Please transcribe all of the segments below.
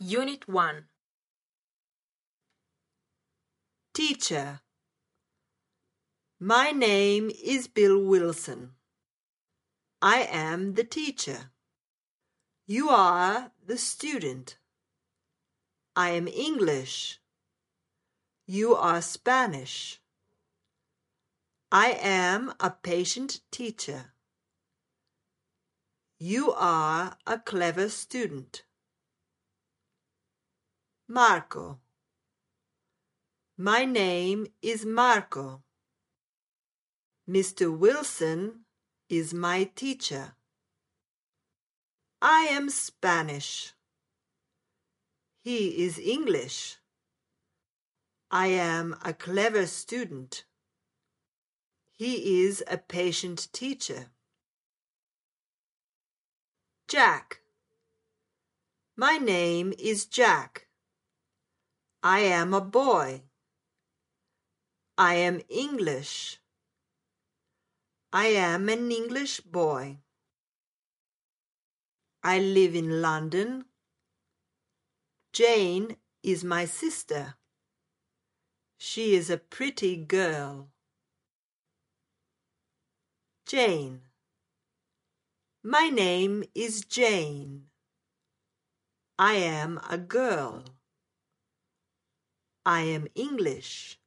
Unit 1 Teacher. My name is Bill Wilson. I am the teacher. You are the student. I am English. You are Spanish. I am a patient teacher. You are a clever student. Marco. My name is Marco. Mr. Wilson is my teacher. I am Spanish. He is English. I am a clever student. He is a patient teacher. Jack. My name is Jack. I am a boy. I am English. I am an English boy. I live in London. Jane is my sister. She is a pretty girl. Jane. My name is Jane. I am a girl. I am English.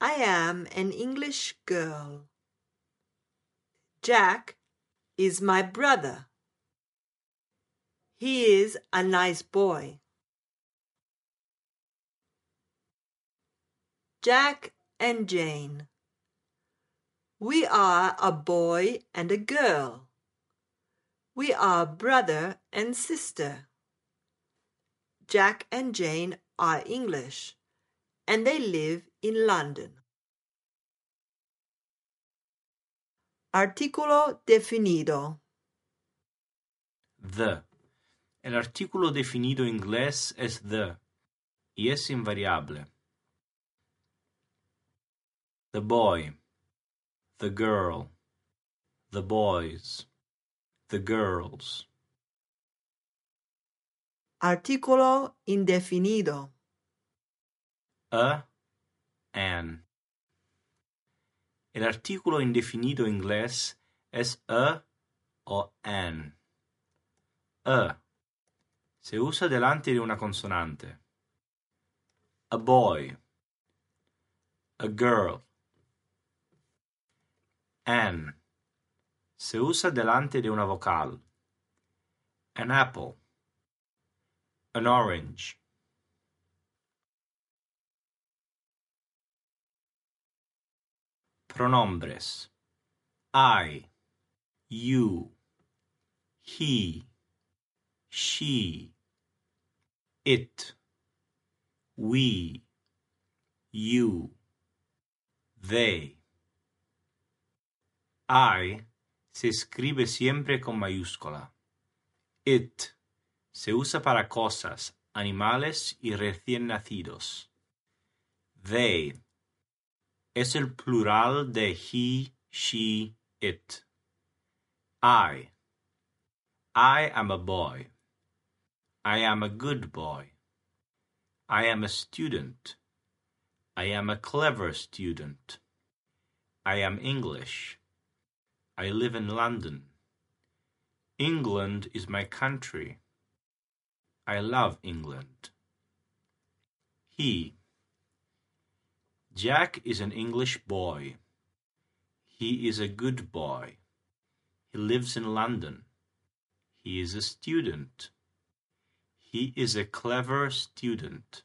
I am an English girl. Jack is my brother. He is a nice boy. Jack and Jane. We are a boy and a girl. We are brother and sister. Jack and Jane are English and they live in London. Artículo definido. The. El artículo definido inglés es the y es invariable. The boy, the girl, the boys, the girls. Artículo indefinido. A, an. El artículo indefinido inglés es a o an. A. Se usa delante de una consonante. A boy. A girl. An. Se usa delante de una vocal. An apple. An orange. Pronombres. I. You. He. She. It. We. You. They. I se escribe siempre con mayúscula. It se usa para cosas, animales y recién nacidos. They es el plural de he, she, it. I. I am a boy. I am a good boy. I am a student. I am a clever student. I am English. I live in London. England is my country. I love England. He. Jack is an English boy. He is a good boy. He lives in London. He is a student. He is a clever student.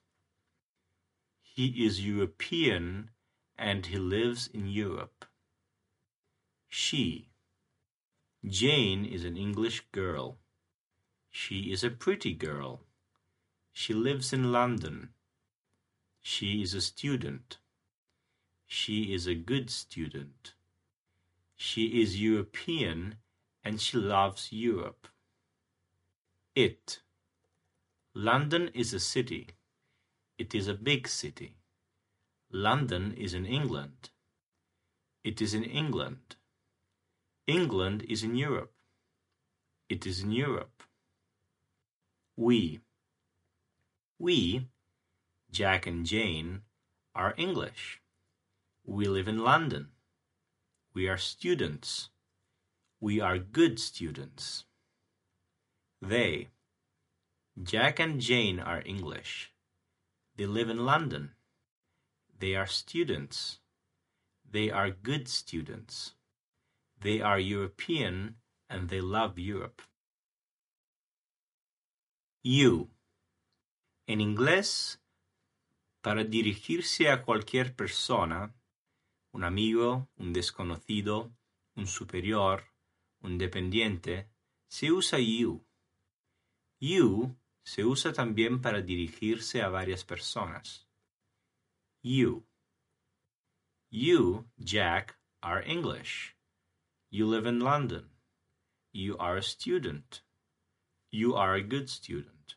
He is European and he lives in Europe. She. Jane is an English girl. She is a pretty girl. She lives in London. She is a student. She is a good student. She is European and she loves Europe. It. London is a city. It is a big city. London is in England. It is in England. England is in Europe. It is in Europe. We. We, Jack and Jane, are English. We live in London. We are students. We are good students. They. Jack and Jane are English. They live in London. They are students. They are good students. They are European and they love Europe. You. En inglés, para dirigirse a cualquier persona, un amigo, un desconocido, un superior, un dependiente, se usa you. You se usa también para dirigirse a varias personas. You. You, Jack, are English. You live in London. You are a student. You are a good student.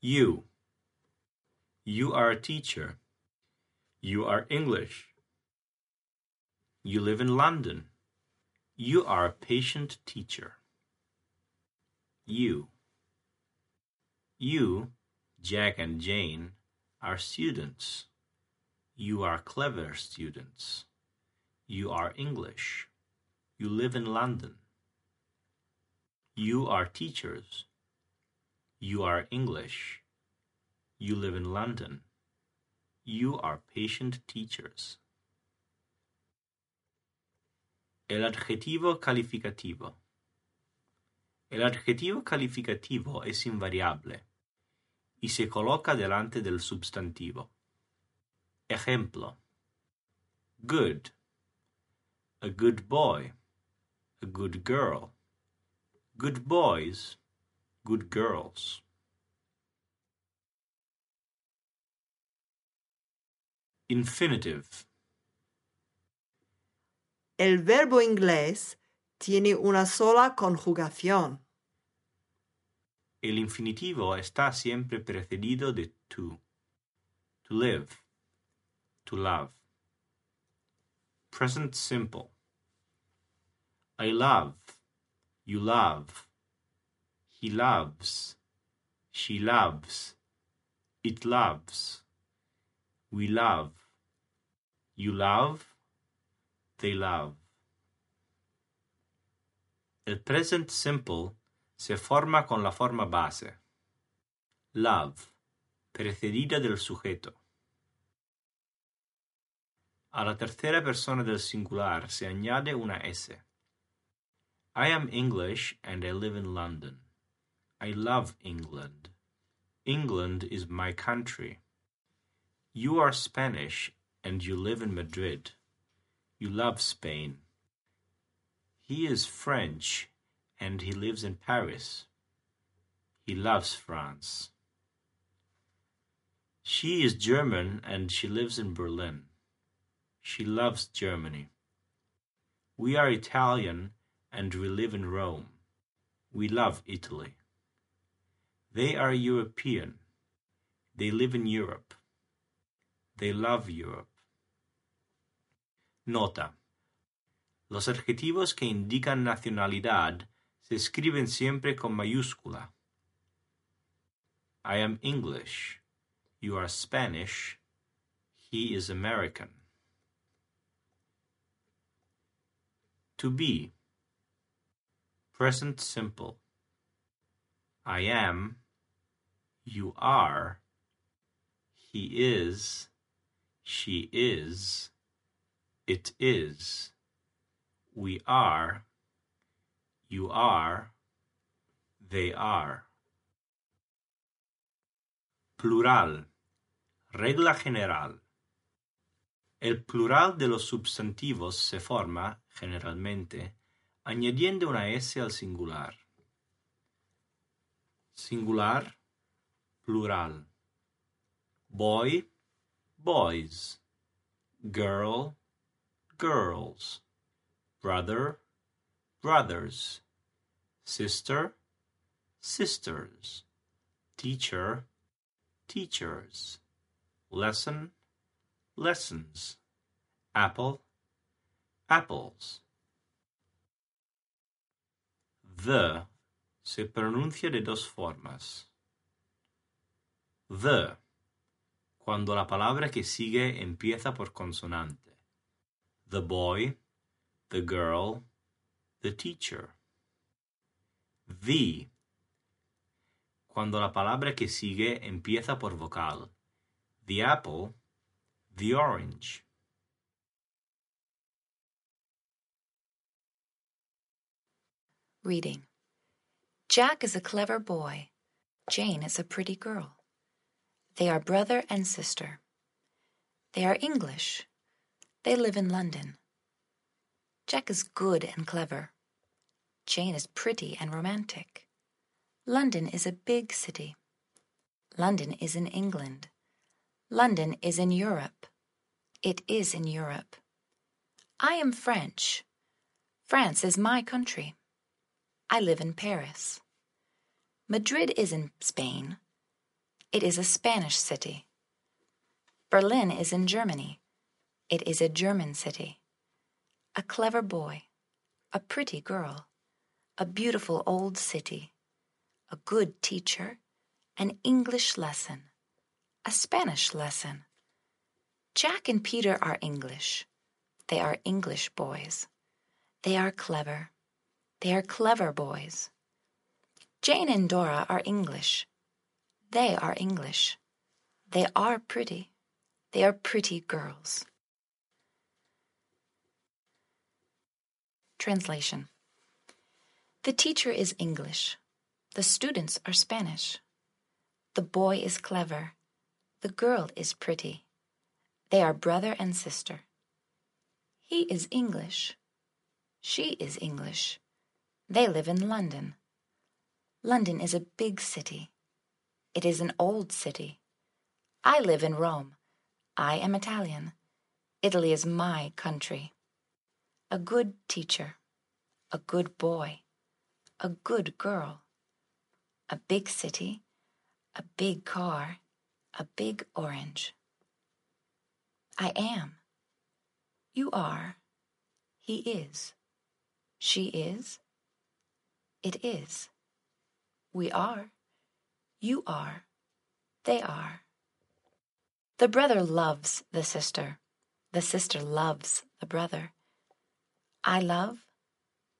You. You are a teacher. You are English. You live in London. You are a patient teacher. You. You, Jack and Jane, are students. You are clever students. You are English. You live in London. You are teachers. You are English. You live in London. You are patient teachers. El adjetivo calificativo. El adjetivo calificativo es invariable y se coloca delante del sustantivo. Ejemplo. Good. A good boy. A good girl. Good boys. Good girls. Infinitive. El verbo inglés tiene una sola conjugación. El infinitivo está siempre precedido de to. To live. To love. Present simple. I love. You love. He loves. She loves. It loves. We love. You love. They love. El present simple se forma con la forma base. Love, precedida del sujeto. A la tercera persona del singular se añade una S. I am English and I live in London. I love England. England is my country. You are Spanish and you live in Madrid. You love Spain. He is French and he lives in Paris. He loves France. She is German and she lives in Berlin. She loves Germany. We are Italian and we live in Rome. We love Italy. They are European. They live in Europe. They love Europe. Nota. Los adjetivos que indican nacionalidad se escriben siempre con mayúscula. I am English. You are Spanish. He is American. To be. Present simple. I am. You are. He is. She is. It is. We are. You are. They are. Plural. Regla general. El plural de los substantivos se forma, generalmente, añadiendo una S al singular. Singular, plural. Boy, boys. Girl, girls. Brother, brothers. Sister, sisters. Teacher, teachers. Lesson, lessons. Apple, apples. The se pronuncia de dos formas. The, cuando la palabra que sigue empieza por consonante. The boy, the girl, the teacher. The, cuando la palabra que sigue empieza por vocal. The apple, the orange. Reading. Jack is a clever boy. Jane is a pretty girl. They are brother and sister. They are English. They live in London. Jack is good and clever. Jane is pretty and romantic. London is a big city. London is in England. London is in Europe. It is in Europe. I am French. France is my country. I live in Paris. Madrid is in Spain. It is a Spanish city. Berlin is in Germany. It is a German city. A clever boy. A pretty girl. A beautiful old city. A good teacher. An English lesson. A Spanish lesson. Jack and Peter are English. They are English boys. They are clever. They are clever boys. Jane and Dora are English. They are English. They are pretty. They are pretty girls. Translation The teacher is English. The students are Spanish. The boy is clever. The girl is pretty. They are brother and sister. He is English. She is English. They live in London. London is a big city. It is an old city. I live in Rome. I am Italian. Italy is my country. A good teacher. A good boy. A good girl. A big city. A big car. A big orange. I am. You are. He is. She is. It is. We are. You are. They are. The brother loves the sister. The sister loves the brother. I love.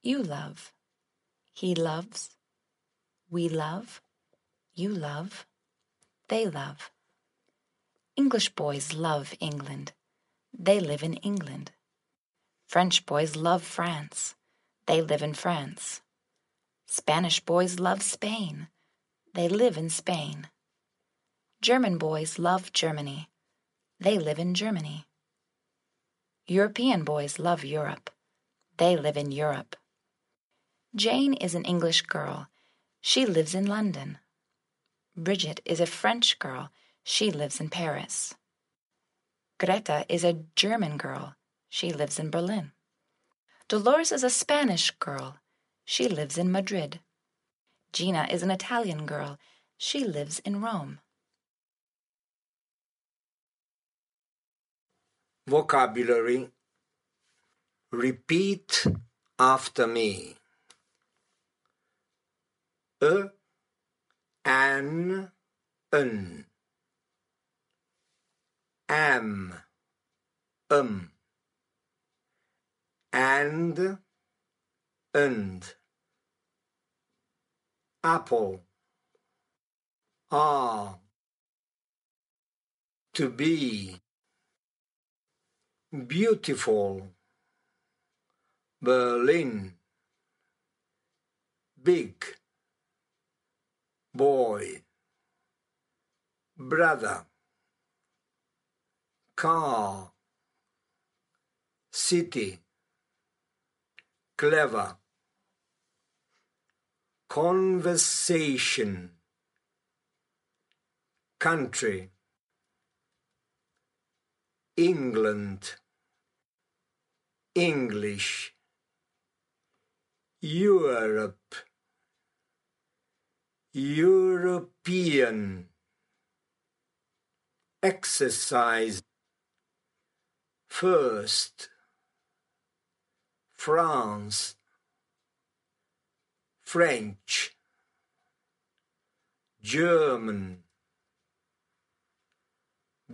You love. He loves. We love. You love. They love. English boys love England. They live in England. French boys love France. They live in France. Spanish boys love Spain. They live in Spain. German boys love Germany. They live in Germany. European boys love Europe. They live in Europe. Jane is an English girl. She lives in London. Bridget is a French girl. She lives in Paris. Greta is a German girl. She lives in Berlin. Dolores is a Spanish girl. She lives in Madrid. Gina is an Italian girl. She lives in Rome. Vocabulary Repeat after me. A, an, un. Am, um. And, and apple. Are to be beautiful. Berlin. Big boy. Brother. Car. City. Clever conversation. Country. England. English. Europe. European. Exercise. First. France French German,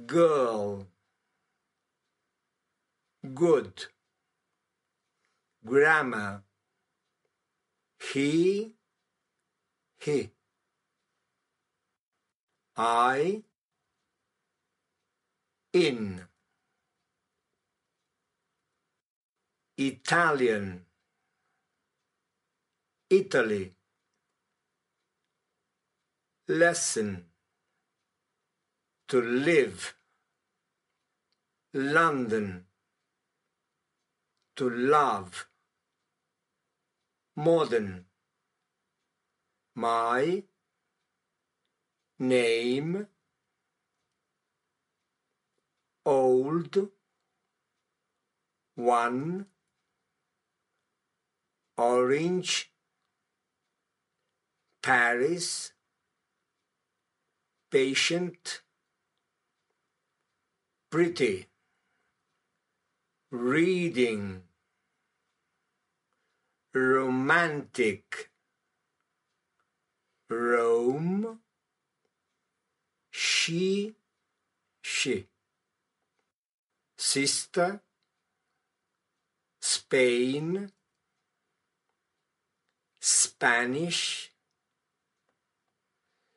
girl, good, grammar, he, he, I, in, Italian, Italy, lesson, to live, London, to love, modern, my, name, old, one, orange, Paris, patient, pretty, reading, romantic, Rome, she, she, sister, Spain, Spanish,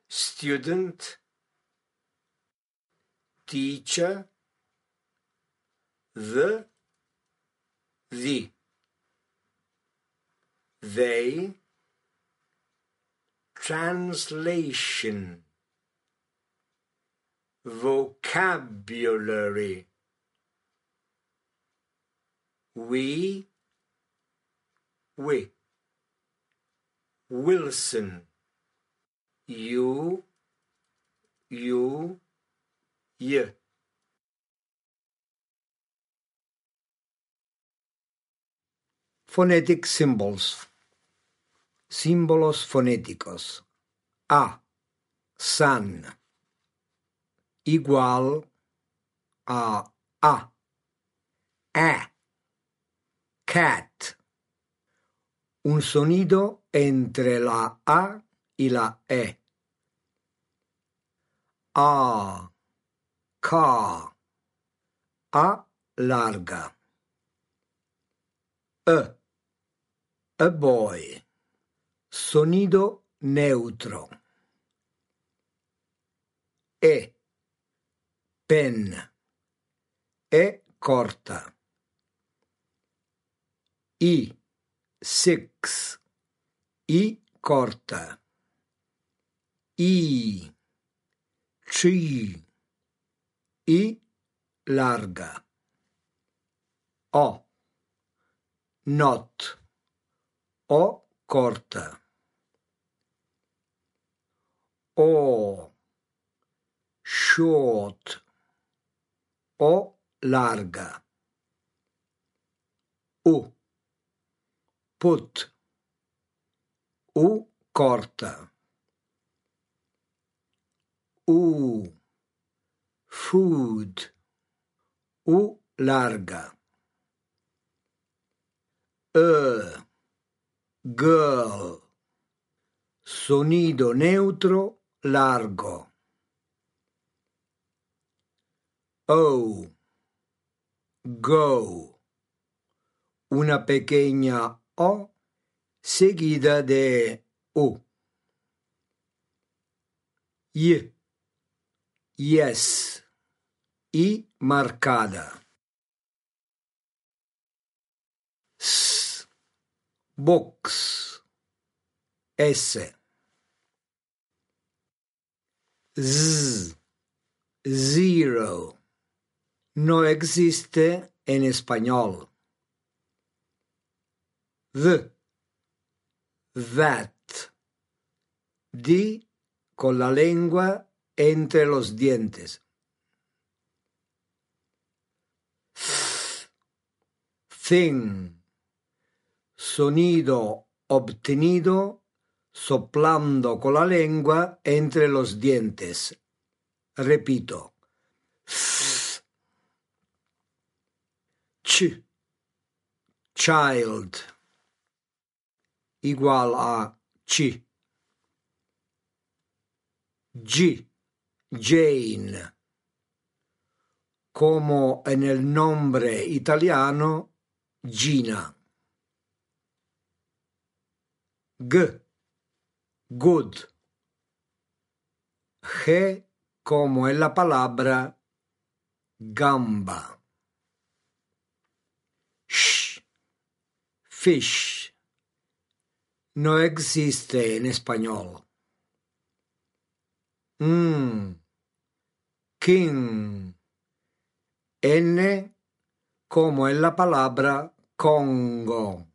student, teacher, the, the, they, translation, vocabulary, we, we, Wilson, you, you, ye. Phonetic symbols. Símbolos fonéticos. A. Sun. Igual a A. A. Cat. Un sonido entre la A y la E. A. Ca. A larga. E. A boy. Sonido neutro. E. Pen. E corta. I. Six. I corta. I. Tree. I larga. O. Not. O corta. O. Short. O larga. U. Put. U corta. U. Food. U larga. E. Girl. Sonido neutro largo. O. Go. Una pequeña O seguida de U. Y. Yes. Y marcada. S. Box. S. Z. Zero. No existe en español. The. That. Di con la lengua entre los dientes. Thing. Sonido obtenido soplando con la lengua entre los dientes. Repito. Ch. Child. Igual a chi. G, Jane. Como en el nombre italiano Gina. G, good. G como en la palabra gamba. Sh, fish. No existe en español. Mm, king. N como en la palabra Congo.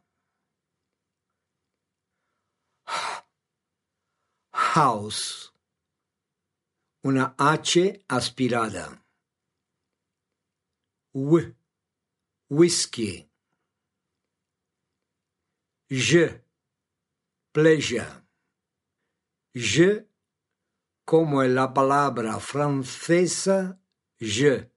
House. Una H aspirada. W. Whisky. Je. Pleasure. Je como en la palabra francesa je.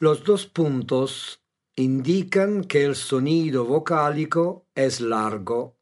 Los dos puntos indican que el sonido vocálico es largo